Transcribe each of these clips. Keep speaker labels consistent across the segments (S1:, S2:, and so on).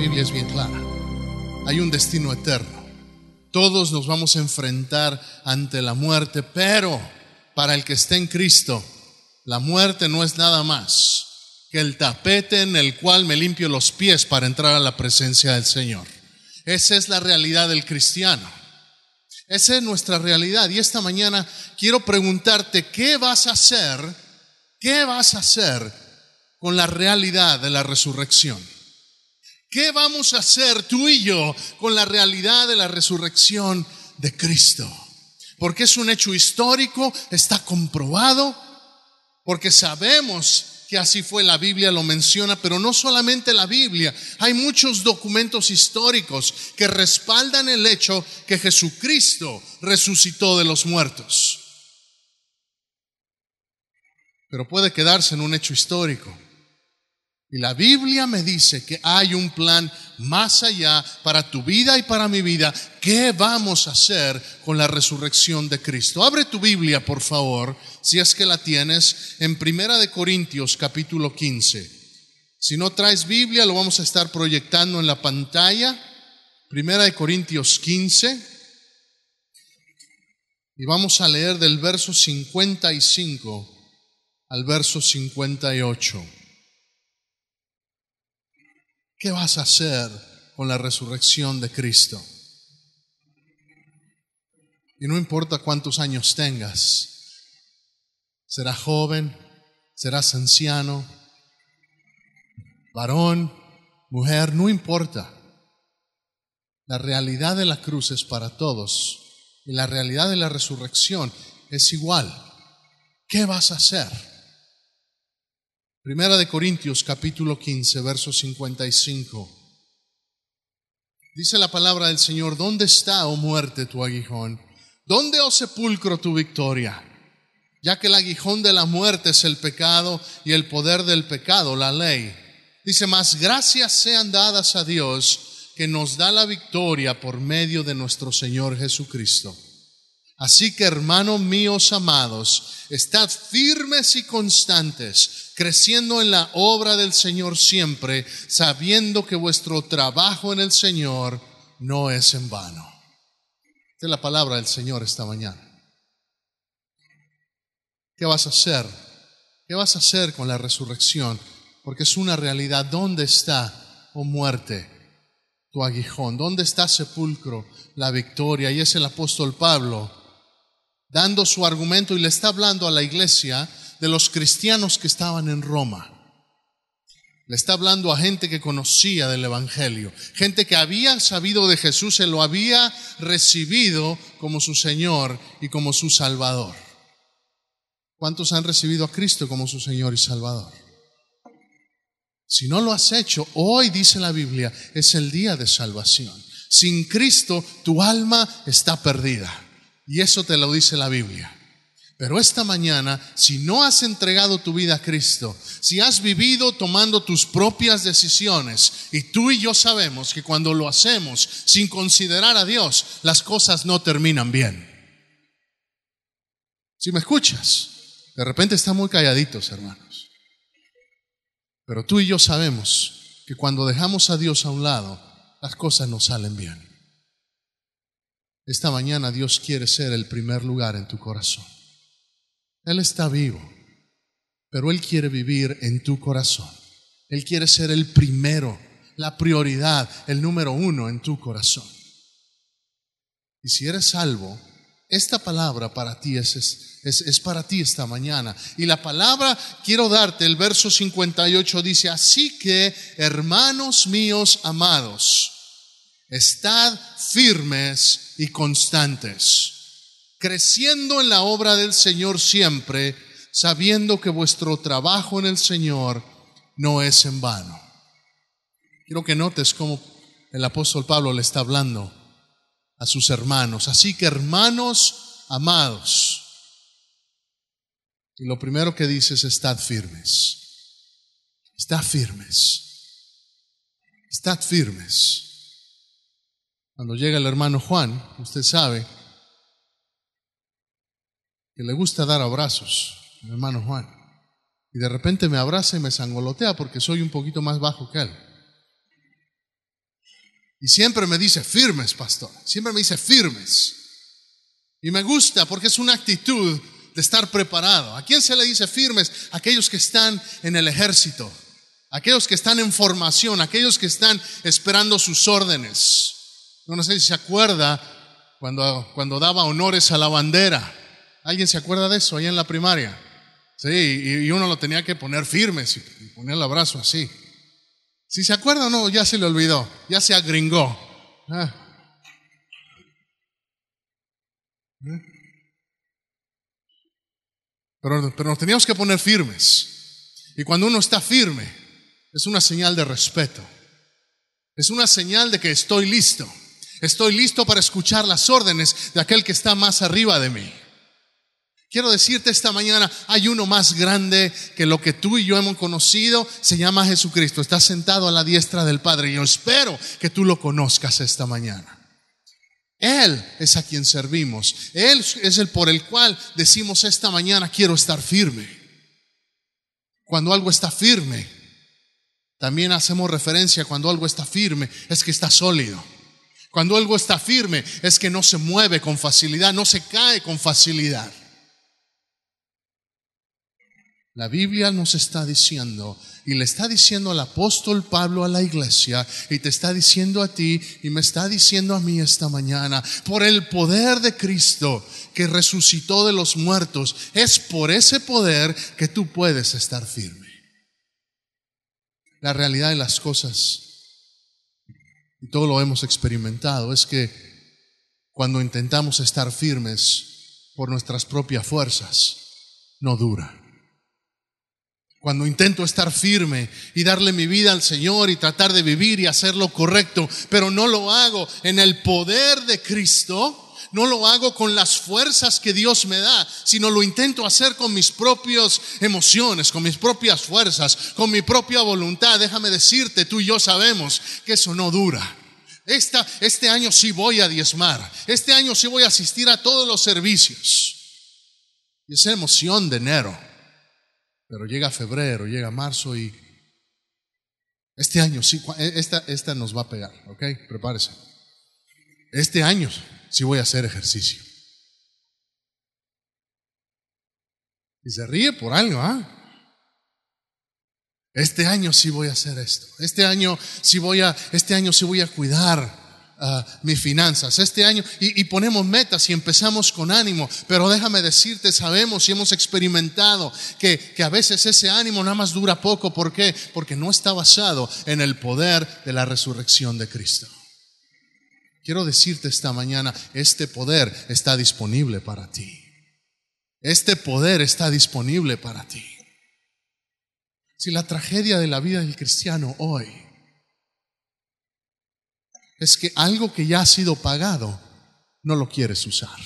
S1: Biblia es bien clara. Hay un destino eterno. Todos nos vamos a enfrentar ante la muerte, pero para el que está en Cristo, la muerte no es nada más que el tapete en el cual me limpio los pies para entrar a la presencia del Señor. Esa es la realidad del cristiano. Esa es nuestra realidad. Y esta mañana quiero preguntarte, ¿qué vas a hacer? ¿Qué vas a hacer con la realidad de la resurrección? ¿Qué vamos a hacer tú y yo con la realidad de la resurrección de Cristo? Porque es un hecho histórico, está comprobado, porque sabemos que así fue, la Biblia lo menciona, pero no solamente la Biblia, hay muchos documentos históricos que respaldan el hecho que Jesucristo resucitó de los muertos. Pero puede quedarse en un hecho histórico. Y la Biblia me dice que hay un plan más allá para tu vida y para mi vida. ¿Qué vamos a hacer con la resurrección de Cristo? Abre tu Biblia, por favor, si es que la tienes, en Primera de Corintios capítulo 15. Si no traes Biblia, lo vamos a estar proyectando en la pantalla. Primera de Corintios 15. Y vamos a leer del verso 55 al verso 58. ¿Qué vas a hacer con la resurrección de Cristo? Y no importa cuántos años tengas, serás joven, serás anciano, varón, mujer, no importa. La realidad de la cruz es para todos y la realidad de la resurrección es igual. ¿Qué vas a hacer? Primera de Corintios capítulo 15, verso 55. Dice la palabra del Señor, ¿dónde está, oh muerte, tu aguijón? ¿Dónde, oh sepulcro, tu victoria? Ya que el aguijón de la muerte es el pecado y el poder del pecado, la ley. Dice, más gracias sean dadas a Dios que nos da la victoria por medio de nuestro Señor Jesucristo. Así que, hermanos míos amados, estad firmes y constantes creciendo en la obra del Señor siempre, sabiendo que vuestro trabajo en el Señor no es en vano. Esta es la palabra del Señor esta mañana. ¿Qué vas a hacer? ¿Qué vas a hacer con la resurrección? Porque es una realidad. ¿Dónde está, oh muerte, tu aguijón? ¿Dónde está sepulcro, la victoria? Y es el apóstol Pablo dando su argumento y le está hablando a la iglesia de los cristianos que estaban en Roma. Le está hablando a gente que conocía del Evangelio, gente que había sabido de Jesús, se lo había recibido como su Señor y como su Salvador. ¿Cuántos han recibido a Cristo como su Señor y Salvador? Si no lo has hecho, hoy dice la Biblia, es el día de salvación. Sin Cristo tu alma está perdida. Y eso te lo dice la Biblia. Pero esta mañana, si no has entregado tu vida a Cristo, si has vivido tomando tus propias decisiones, y tú y yo sabemos que cuando lo hacemos sin considerar a Dios, las cosas no terminan bien. Si me escuchas, de repente están muy calladitos, hermanos. Pero tú y yo sabemos que cuando dejamos a Dios a un lado, las cosas no salen bien. Esta mañana Dios quiere ser el primer lugar en tu corazón. Él está vivo, pero Él quiere vivir en tu corazón. Él quiere ser el primero, la prioridad, el número uno en tu corazón. Y si eres salvo, esta palabra para ti es, es, es, para ti esta mañana. Y la palabra, quiero darte, el verso 58 dice, así que, hermanos míos amados, estad firmes y constantes creciendo en la obra del Señor siempre, sabiendo que vuestro trabajo en el Señor no es en vano. Quiero que notes cómo el apóstol Pablo le está hablando a sus hermanos. Así que hermanos amados, y lo primero que dice es estad firmes. Estad firmes. Estad firmes. Cuando llega el hermano Juan, usted sabe, que le gusta dar abrazos, hermano Juan. Y de repente me abraza y me sangolotea porque soy un poquito más bajo que él. Y siempre me dice firmes, pastor. Siempre me dice firmes. Y me gusta porque es una actitud de estar preparado. ¿A quién se le dice firmes? Aquellos que están en el ejército, aquellos que están en formación, aquellos que están esperando sus órdenes. No sé si se acuerda cuando, cuando daba honores a la bandera. ¿Alguien se acuerda de eso ahí en la primaria? Sí, y uno lo tenía que poner firmes y poner el abrazo así. Si se acuerda o no, ya se le olvidó, ya se agringó. Ah. Pero, pero nos teníamos que poner firmes. Y cuando uno está firme, es una señal de respeto. Es una señal de que estoy listo. Estoy listo para escuchar las órdenes de aquel que está más arriba de mí. Quiero decirte esta mañana, hay uno más grande que lo que tú y yo hemos conocido, se llama Jesucristo. Está sentado a la diestra del Padre y yo espero que tú lo conozcas esta mañana. Él es a quien servimos. Él es el por el cual decimos esta mañana, quiero estar firme. Cuando algo está firme, también hacemos referencia cuando algo está firme, es que está sólido. Cuando algo está firme, es que no se mueve con facilidad, no se cae con facilidad. La Biblia nos está diciendo, y le está diciendo al apóstol Pablo a la iglesia, y te está diciendo a ti, y me está diciendo a mí esta mañana, por el poder de Cristo que resucitó de los muertos, es por ese poder que tú puedes estar firme. La realidad de las cosas, y todo lo hemos experimentado, es que cuando intentamos estar firmes por nuestras propias fuerzas, no dura. Cuando intento estar firme y darle mi vida al Señor y tratar de vivir y hacer lo correcto, pero no lo hago en el poder de Cristo, no lo hago con las fuerzas que Dios me da, sino lo intento hacer con mis propias emociones, con mis propias fuerzas, con mi propia voluntad. Déjame decirte, tú y yo sabemos que eso no dura. Esta, este año sí voy a diezmar, este año sí voy a asistir a todos los servicios. Y esa emoción de enero pero llega febrero, llega marzo y este año sí, e, esta, esta nos va a pegar, ¿ok? Prepárese. Este año sí voy a hacer ejercicio. Y se ríe por algo, ¿ah? Este año sí voy a hacer esto. Este año sí voy a, este año sí voy a cuidar Ah, mis finanzas este año y, ponemos metas y empezamos con ánimo, pero déjame decirte, sabemos y hemos experimentado que, que a veces ese ánimo nada más dura poco. ¿Por qué? Porque no está basado en el poder de la resurrección de Cristo. Quiero decirte esta mañana, este poder está disponible para ti. Este poder está disponible para ti. Si la tragedia de la vida del cristiano hoy es que algo que ya ha sido pagado, no lo quieres usar.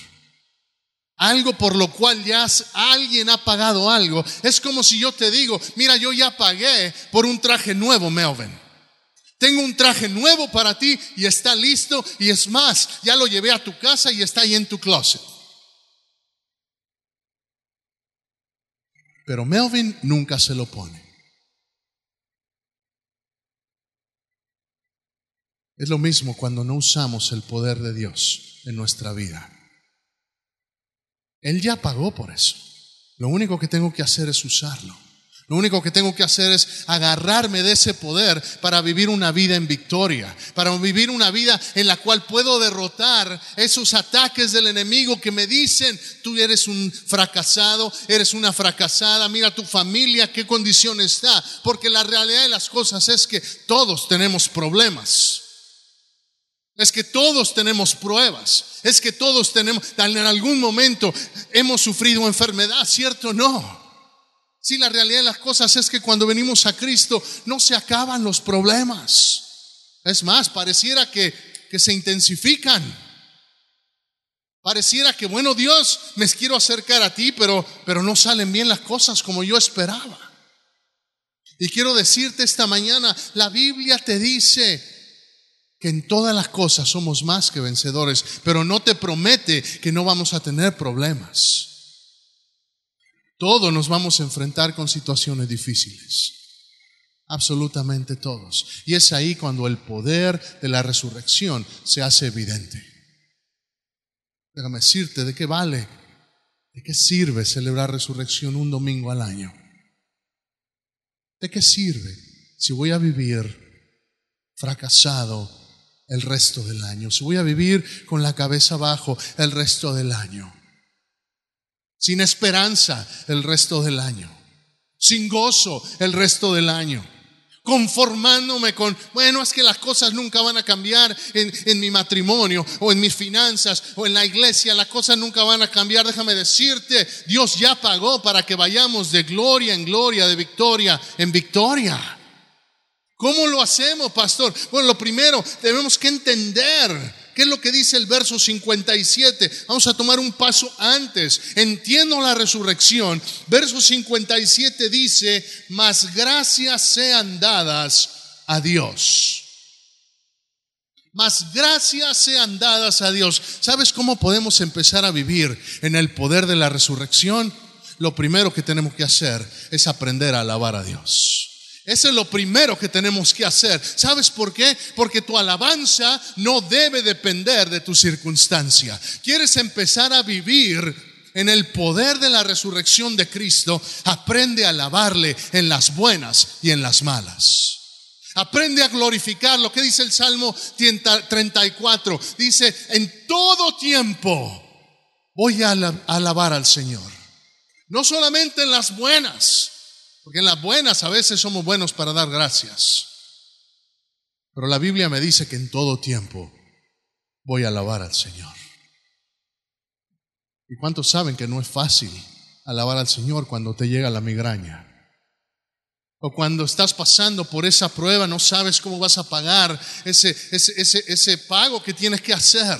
S1: Algo por lo cual ya alguien ha pagado algo. Es como si yo te digo, mira, yo ya pagué por un traje nuevo, Melvin. Tengo un traje nuevo para ti y está listo y es más, ya lo llevé a tu casa y está ahí en tu closet. Pero Melvin nunca se lo pone. Es lo mismo cuando no usamos el poder de Dios en nuestra vida. Él ya pagó por eso. Lo único que tengo que hacer es usarlo. Lo único que tengo que hacer es agarrarme de ese poder para vivir una vida en victoria, para vivir una vida en la cual puedo derrotar esos ataques del enemigo que me dicen, tú eres un fracasado, eres una fracasada, mira tu familia, qué condición está, porque la realidad de las cosas es que todos tenemos problemas. Es que todos tenemos pruebas. Es que todos tenemos, en algún momento hemos sufrido enfermedad, ¿cierto? No. Si la realidad de las cosas es que cuando venimos a Cristo no se acaban los problemas. Es más, pareciera que, que se intensifican. Pareciera que, bueno, Dios, me quiero acercar a ti, pero, pero no salen bien las cosas como yo esperaba. Y quiero decirte esta mañana, la Biblia te dice que en todas las cosas somos más que vencedores, pero no te promete que no vamos a tener problemas. Todos nos vamos a enfrentar con situaciones difíciles. Absolutamente todos. Y es ahí cuando el poder de la resurrección se hace evidente. Déjame decirte de qué vale, de qué sirve celebrar resurrección un domingo al año. ¿De qué sirve si voy a vivir fracasado el resto del año? Si voy a vivir con la cabeza abajo el resto del año. Sin esperanza el resto del año. Sin gozo el resto del año conformándome con, bueno, es que las cosas nunca van a cambiar en, en, mi matrimonio o en mis finanzas o en la iglesia, las cosas nunca van a cambiar. Déjame decirte, Dios ya pagó para que vayamos de gloria en gloria, de victoria en victoria. ¿Cómo lo hacemos, pastor? Bueno, lo primero, tenemos que entender ¿Qué es lo que dice el verso 57? Vamos a tomar un paso antes. Entiendo la resurrección. Verso 57 dice, mas gracias sean dadas a Dios. Mas gracias sean dadas a Dios. ¿Sabes cómo podemos empezar a vivir en el poder de la resurrección? Lo primero que tenemos que hacer es aprender a alabar a Dios. Eso es lo primero que tenemos que hacer. ¿Sabes por qué? Porque tu alabanza no debe depender de tu circunstancia. ¿Quieres empezar a vivir en el poder de la resurrección de Cristo? Aprende a alabarle en las buenas y en las malas. Aprende a glorificar lo que dice el Salmo 34. Dice, en todo tiempo voy a alabar al Señor. No solamente en las buenas, porque en las buenas a veces somos buenos para dar gracias. Pero la Biblia me dice que en todo tiempo voy a alabar al Señor. ¿Y cuántos saben que no es fácil alabar al Señor cuando te llega la migraña? O cuando estás pasando por esa prueba, no sabes cómo vas a pagar ese, ese, ese, ese pago que tienes que hacer.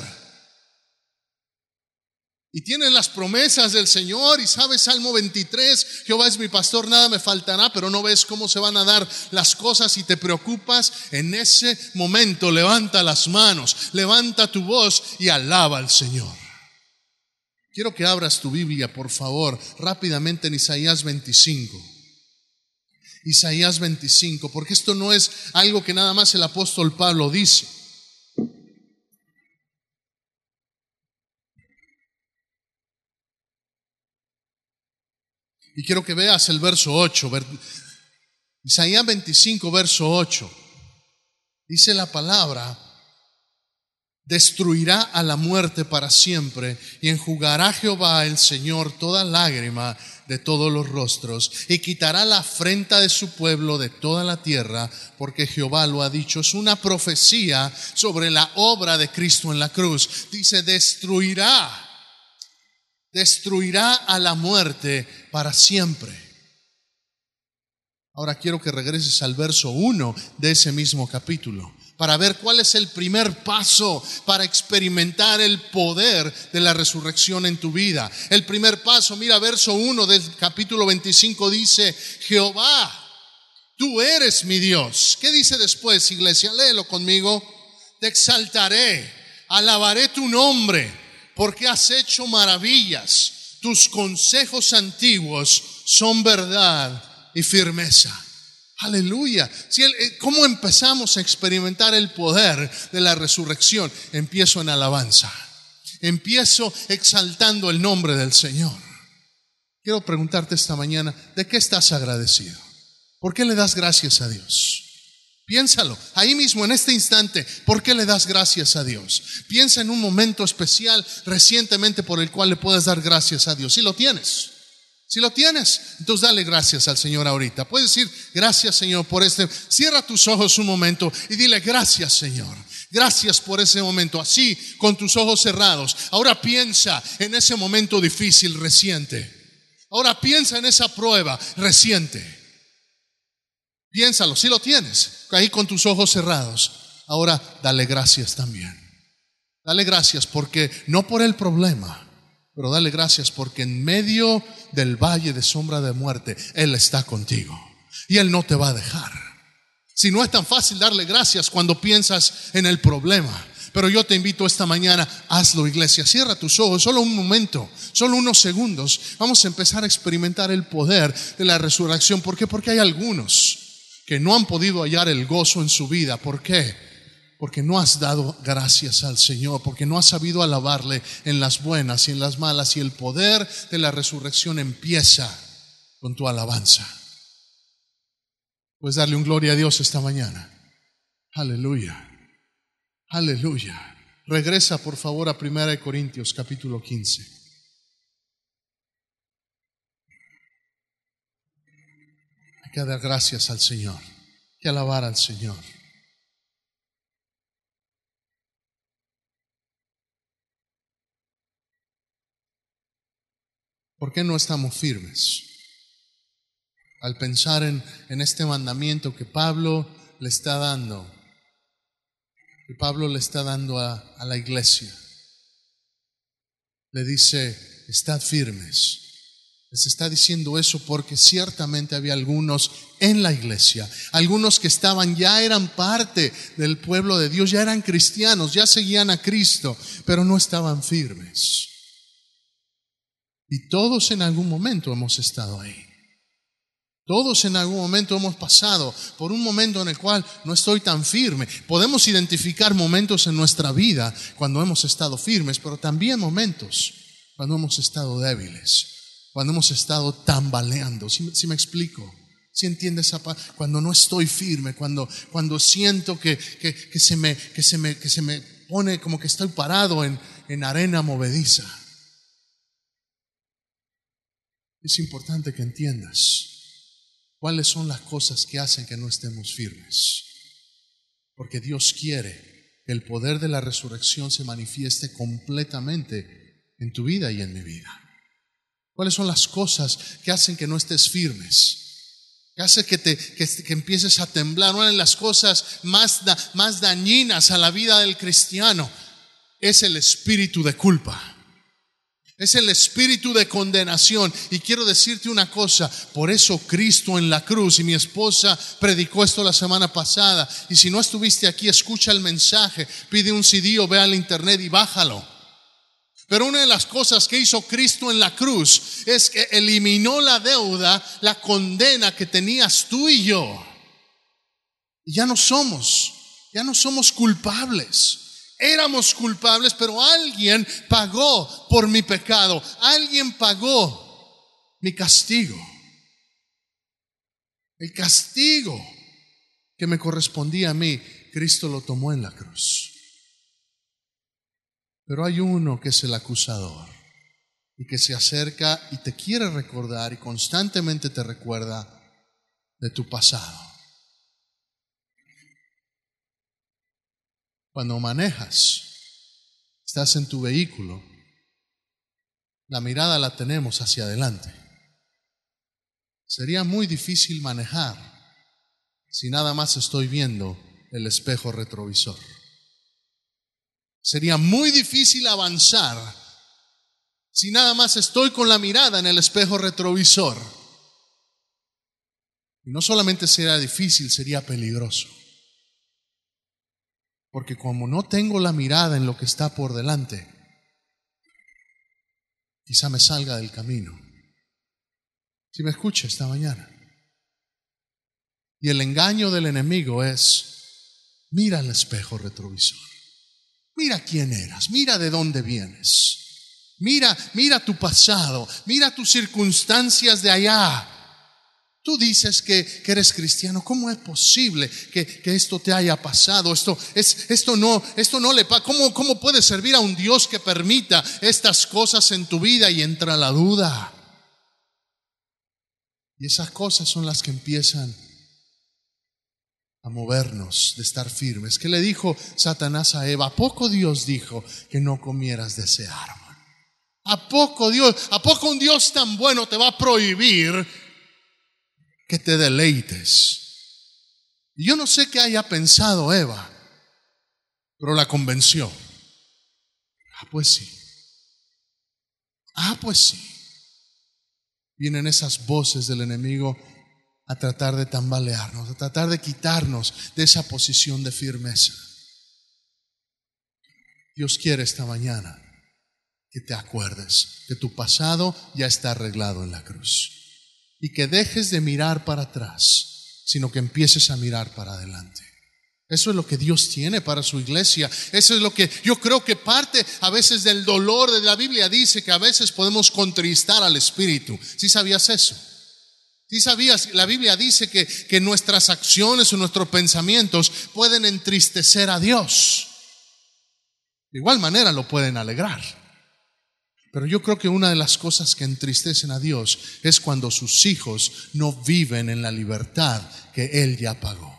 S1: Y tienes las promesas del Señor y sabes Salmo 23, Jehová es mi pastor, nada me faltará, pero no ves cómo se van a dar las cosas y te preocupas. En ese momento levanta las manos, levanta tu voz y alaba al Señor. Quiero que abras tu Biblia, por favor, rápidamente en Isaías 25. Isaías 25, porque esto no es algo que nada más el apóstol Pablo dice. Y quiero que veas el verso 8, Isaías 25, verso 8. Dice la palabra, destruirá a la muerte para siempre y enjugará Jehová el Señor toda lágrima de todos los rostros y quitará la afrenta de su pueblo de toda la tierra porque Jehová lo ha dicho. Es una profecía sobre la obra de Cristo en la cruz. Dice, destruirá destruirá a la muerte para siempre. Ahora quiero que regreses al verso 1 de ese mismo capítulo para ver cuál es el primer paso para experimentar el poder de la resurrección en tu vida. El primer paso, mira, verso 1 del capítulo 25 dice, Jehová, tú eres mi Dios. ¿Qué dice después, iglesia? Léelo conmigo. Te exaltaré, alabaré tu nombre porque has hecho maravillas. Tus consejos antiguos son verdad y firmeza. Aleluya. Eh, ¿Cómo empezamos a experimentar el poder de la resurrección? Empiezo en alabanza. Empiezo exaltando el nombre del Señor. Quiero preguntarte esta mañana, ¿de qué estás agradecido? ¿Por qué le das gracias a Dios? Piénsalo, ahí mismo, en este instante, ¿por qué le das gracias a Dios? Piensa en un momento especial recientemente por el cual le puedes dar gracias a Dios. Si lo tienes, si lo tienes, entonces dale gracias al Señor ahorita. Puedes decir, gracias Señor por este. Cierra tus ojos un momento y dile, gracias Señor. Gracias por ese momento, así con tus ojos cerrados. Ahora piensa en ese momento difícil reciente. Ahora piensa en esa prueba reciente. Piénsalo, si lo tienes, ahí con tus ojos cerrados. Ahora dale gracias también. Dale gracias porque no por el problema, pero dale gracias porque en medio del valle de sombra de muerte, Él está contigo y Él no te va a dejar. Si no es tan fácil darle gracias cuando piensas en el problema, pero yo te invito esta mañana, hazlo iglesia, cierra tus ojos, solo un momento, solo unos segundos. Vamos a empezar a experimentar el poder de la resurrección. ¿Por qué? Porque hay algunos que no han podido hallar el gozo en su vida. ¿Por qué? Porque no has dado gracias al Señor, porque no has sabido alabarle en las buenas y en las malas, y el poder de la resurrección empieza con tu alabanza. Puedes darle un gloria a Dios esta mañana. Aleluya. Aleluya. Regresa por favor a 1 Corintios capítulo 15. Que dar gracias al Señor, que alabar al Señor. ¿Por qué no estamos firmes? Al pensar en, este mandamiento que Pablo le está dando que Pablo le está dando a la iglesia. Le dice, estad firmes. Les está diciendo eso porque ciertamente había algunos en la iglesia, algunos que estaban, ya eran parte del pueblo de Dios, ya eran cristianos, ya seguían a Cristo, pero no estaban firmes. Y todos en algún momento hemos estado ahí. Todos en algún momento hemos pasado por un momento en el cual no estoy tan firme. Podemos identificar momentos en nuestra vida cuando hemos estado firmes, pero también momentos cuando hemos estado débiles, cuando hemos estado tambaleando. Si, me explico? Si entiendes cuando no estoy firme, cuando, cuando siento que, que, se me, que, se me, que se me pone como que estoy parado en, en arena movediza. Es importante que entiendas ¿Cuáles son las cosas que hacen que no estemos firmes? Porque Dios quiere que el poder de la resurrección se manifieste completamente en tu vida y en mi vida. ¿Cuáles son las cosas que hacen que no estés firmes? Que hace que, te, que, empieces a temblar. Una de las cosas más, más dañinas a la vida del cristiano es el espíritu de culpa. Es el espíritu de condenación. Y quiero decirte una cosa, por eso Cristo en la cruz, y mi esposa predicó esto la semana pasada, y si no estuviste aquí, escucha el mensaje, pide un CD o ve al internet y bájalo. Pero una de las cosas que hizo Cristo en la cruz es que eliminó la deuda, la condena que tenías tú y yo. Y ya no somos, ya no somos culpables. Éramos culpables, pero alguien pagó por mi pecado. Alguien pagó mi castigo. El castigo que me correspondía a mí, Cristo lo tomó en la cruz. Pero hay uno que es el acusador y que se acerca y te quiere recordar y constantemente te recuerda de tu pasado. Cuando manejas, estás en tu vehículo, la mirada la tenemos hacia adelante. Sería muy difícil manejar si nada más estoy viendo el espejo retrovisor. Sería muy difícil avanzar si nada más estoy con la mirada en el espejo retrovisor. Y no solamente sería difícil, sería peligroso. Porque como no tengo la mirada en lo que está por delante, quizá me salga del camino. Si me escucha esta mañana. Y el engaño del enemigo es, mira el espejo retrovisor. Mira quién eras, mira de dónde vienes. Mira, mira tu pasado, mira tus circunstancias de allá. Tú dices que, eres cristiano, ¿cómo es posible que, esto te haya pasado? Esto, es, esto, no, esto no le pasa. ¿Cómo, ¿Cómo puede servir a un Dios que permita estas cosas en tu vida y entra la duda? Y esas cosas son las que empiezan a movernos, de estar firmes. ¿Qué le dijo Satanás a Eva? ¿A poco Dios dijo que no comieras de ese árbol? ¿A poco Dios, a poco un Dios tan bueno te va a prohibir que te deleites. Y yo no sé qué haya pensado Eva, pero la convenció. Ah, pues sí. Ah, pues sí. Vienen esas voces del enemigo a tratar de tambalearnos, a tratar de quitarnos de esa posición de firmeza. Dios quiere esta mañana que te acuerdes que tu pasado ya está arreglado en la cruz y que dejes de mirar para atrás sino que empieces a mirar para adelante. Eso es lo que Dios tiene para su iglesia. Eso es lo que yo creo que parte a veces del dolor de la Biblia dice que a veces podemos contristar al Espíritu. ¿Sí sabías eso? ¿Sí sabías? La Biblia dice que, que nuestras acciones o nuestros pensamientos pueden entristecer a Dios. De igual manera lo pueden alegrar. Pero yo creo que una de las cosas que entristecen a Dios es cuando sus hijos no viven en la libertad que Él ya pagó.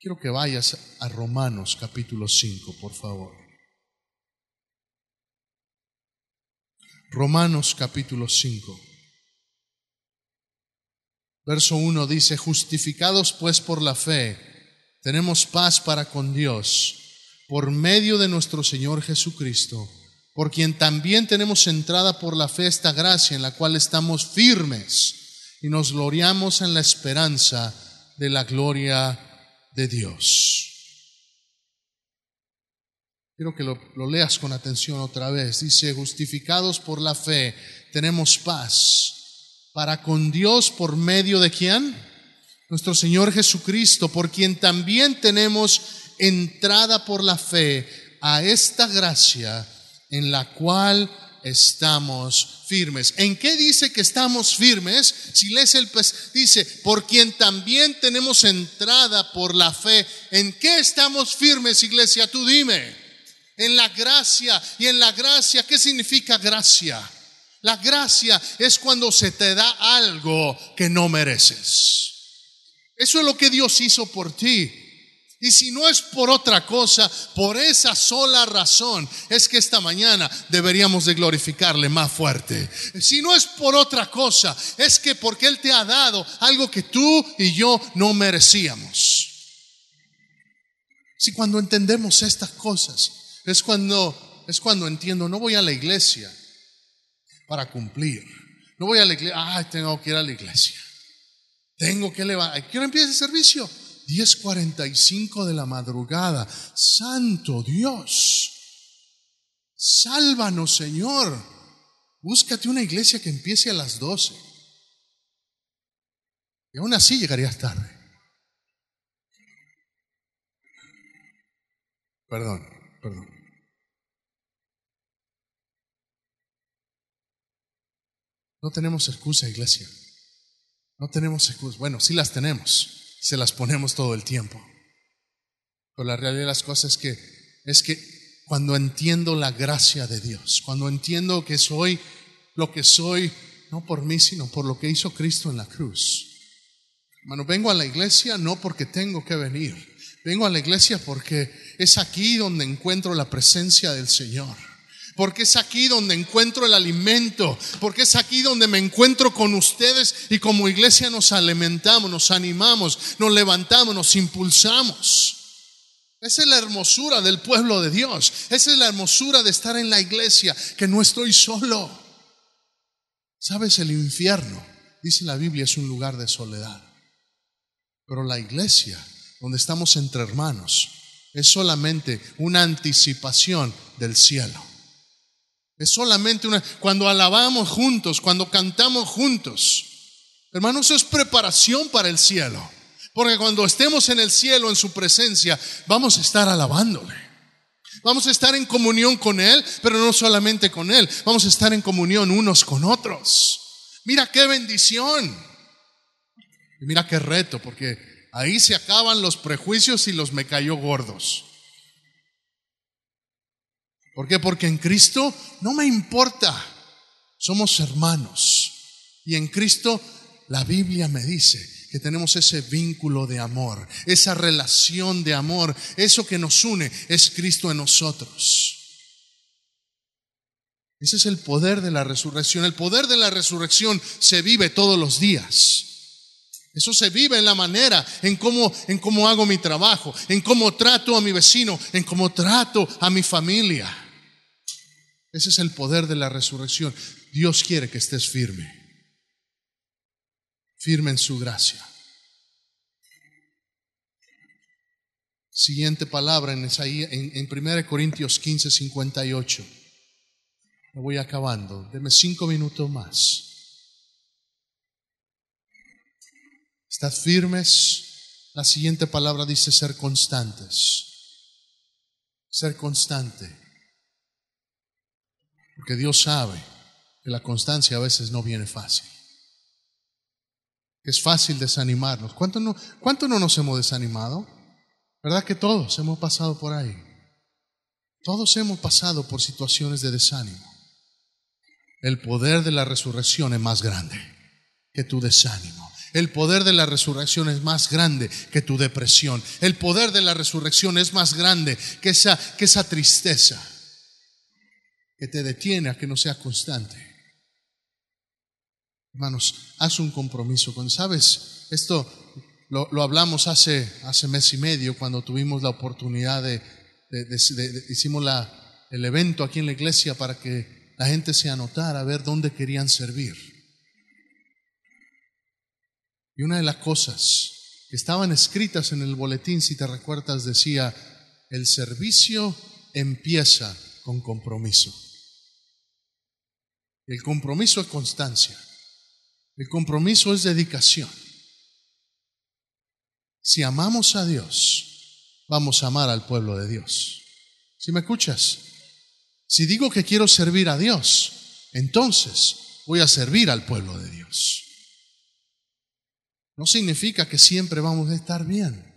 S1: Quiero que vayas a Romanos capítulo 5, por favor. Romanos capítulo 5. Verso 1 dice, justificados pues por la fe, tenemos paz para con Dios por medio de nuestro Señor Jesucristo, por quien también tenemos entrada por la fe esta gracia en la cual estamos firmes y nos gloriamos en la esperanza de la gloria de Dios. Quiero que lo, leas con atención otra vez. Dice, justificados por la fe, tenemos paz para con Dios por medio de quién? Nuestro Señor Jesucristo, por quien también tenemos entrada por la fe a esta gracia en la cual estamos firmes. ¿En qué dice que estamos firmes? Si lees el dice, por quien también tenemos entrada por la fe. ¿En qué estamos firmes, iglesia? Tú dime. En la gracia. ¿Y en la gracia qué significa gracia? La gracia es cuando se te da algo que no mereces. Eso es lo que Dios hizo por ti. Y si no es por otra cosa, por esa sola razón, es que esta mañana deberíamos de glorificarle más fuerte. Si no es por otra cosa, es que porque Él te ha dado algo que tú y yo no merecíamos. Si cuando entendemos estas cosas, es cuando, es cuando entiendo, no voy a la iglesia para cumplir. No voy a la iglesia, ay, tengo que ir a la iglesia. Tengo que levantar. ¿Quiero empieza el servicio? 10.45 de la madrugada. Santo Dios, sálvanos Señor. Búscate una iglesia que empiece a las 12. Y aún así llegarías tarde. Perdón, perdón. No tenemos excusa, iglesia. No tenemos excusa. Bueno, sí las tenemos se las ponemos todo el tiempo. Pero la realidad de las cosas es que es que cuando entiendo la gracia de Dios, cuando entiendo que soy lo que soy, no por mí, sino por lo que hizo Cristo en la cruz. Hermano, vengo a la iglesia no porque tengo que venir, vengo a la iglesia porque es aquí donde encuentro la presencia del Señor porque es aquí donde encuentro el alimento, porque es aquí donde me encuentro con ustedes y como iglesia nos alimentamos, nos animamos, nos levantamos, nos impulsamos. Esa es la hermosura del pueblo de Dios, esa es la hermosura de estar en la iglesia, que no estoy solo. Sabes, el infierno, dice la Biblia, es un lugar de soledad, pero la iglesia, donde estamos entre hermanos, es solamente una anticipación del cielo. Es solamente una... Cuando alabamos juntos, cuando cantamos juntos. Hermanos, eso es preparación para el cielo. Porque cuando estemos en el cielo, en su presencia, vamos a estar alabándole. Vamos a estar en comunión con Él, pero no solamente con Él. Vamos a estar en comunión unos con otros. Mira qué bendición. Y mira qué reto, porque ahí se acaban los prejuicios y los me cayó gordos. ¿Por qué? Porque en Cristo no me importa. Somos hermanos. Y en Cristo la Biblia me dice que tenemos ese vínculo de amor, esa relación de amor. Eso que nos une es Cristo en nosotros. Ese es el poder de la resurrección. El poder de la resurrección se vive todos los días. Eso se vive en la manera, en cómo, en cómo hago mi trabajo, en cómo trato a mi vecino, en cómo trato a mi familia. Ese es el poder de la resurrección. Dios quiere que estés firme. Firme en su gracia. Siguiente palabra en, en, en 1 Corintios 15, 58. Me voy acabando. Deme cinco minutos más. Estad firmes. La siguiente palabra dice ser constantes. Ser constante. Porque Dios sabe que la constancia a veces no viene fácil. Es fácil desanimarnos. ¿Cuánto no, cuánto no nos hemos desanimado? ¿Verdad que todos hemos pasado por ahí? Todos hemos pasado por situaciones de desánimo. El poder de la resurrección es más grande que tu desánimo. El poder de la resurrección es más grande que tu depresión. El poder de la resurrección es más grande que esa, que esa tristeza que te detiene a que no sea constante. Hermanos, haz un compromiso con, ¿sabes? Esto lo, lo, hablamos hace, hace mes y medio cuando tuvimos la oportunidad de, hicimos la, el evento aquí en la iglesia para que la gente se anotara a ver dónde querían servir. Y una de las cosas que estaban escritas en el boletín, si te recuerdas, decía, el servicio empieza con compromiso. El compromiso es constancia. El compromiso es dedicación. Si amamos a Dios, vamos a amar al pueblo de Dios. ¿Si me escuchas? Si digo que quiero servir a Dios, entonces voy a servir al pueblo de Dios. No significa que siempre vamos a estar bien.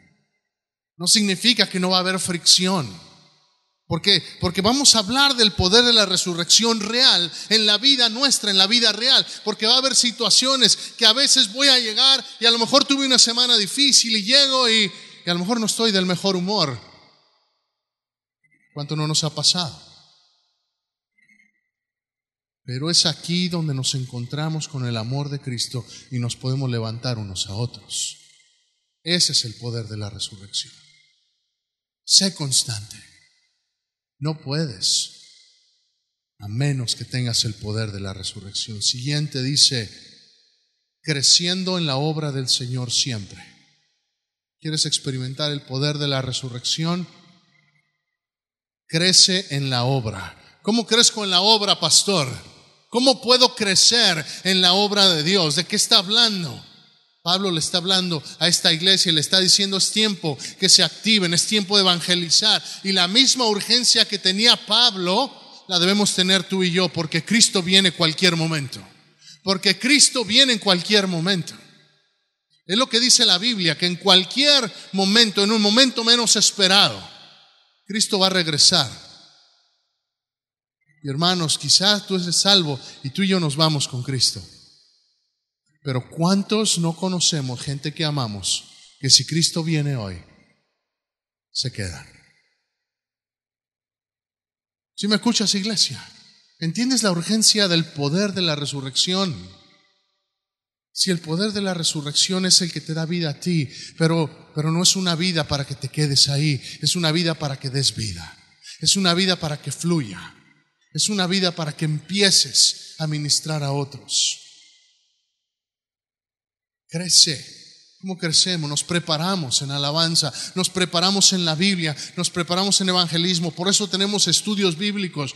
S1: No significa que no va a haber fricción. ¿Por qué? Porque vamos a hablar del poder de la resurrección real en la vida nuestra, en la vida real. Porque va a haber situaciones que a veces voy a llegar y a lo mejor tuve una semana difícil y llego y, a lo mejor no estoy del mejor humor. ¿Cuánto no nos ha pasado? Pero es aquí donde nos encontramos con el amor de Cristo y nos podemos levantar unos a otros. Ese es el poder de la resurrección. Sé constante. No puedes a menos que tengas el poder de la resurrección. Siguiente dice, creciendo en la obra del Señor siempre. ¿Quieres experimentar el poder de la resurrección? Crece en la obra. ¿Cómo crezco en la obra, pastor? ¿Cómo puedo crecer en la obra de Dios? ¿De qué está hablando? Pablo le está hablando a esta iglesia y le está diciendo es tiempo que se activen, es tiempo de evangelizar. Y la misma urgencia que tenía Pablo la debemos tener tú y yo porque Cristo viene cualquier momento. Porque Cristo viene en cualquier momento. Es lo que dice la Biblia, que en cualquier momento, en un momento menos esperado, Cristo va a regresar. Y hermanos, quizás tú eres salvo y tú y yo nos vamos con Cristo. Pero ¿cuántos no conocemos gente que amamos que si Cristo viene hoy, se quedan? Si me escuchas, iglesia, ¿entiendes la urgencia del poder de la resurrección? Si el poder de la resurrección es el que te da vida a ti, pero, pero no es una vida para que te quedes ahí, es una vida para que des vida, es una vida para que fluya, es una vida para que empieces a ministrar a otros. Crece. ¿Cómo crecemos? Nos preparamos en alabanza, nos preparamos en la Biblia, nos preparamos en evangelismo. Por eso tenemos estudios bíblicos.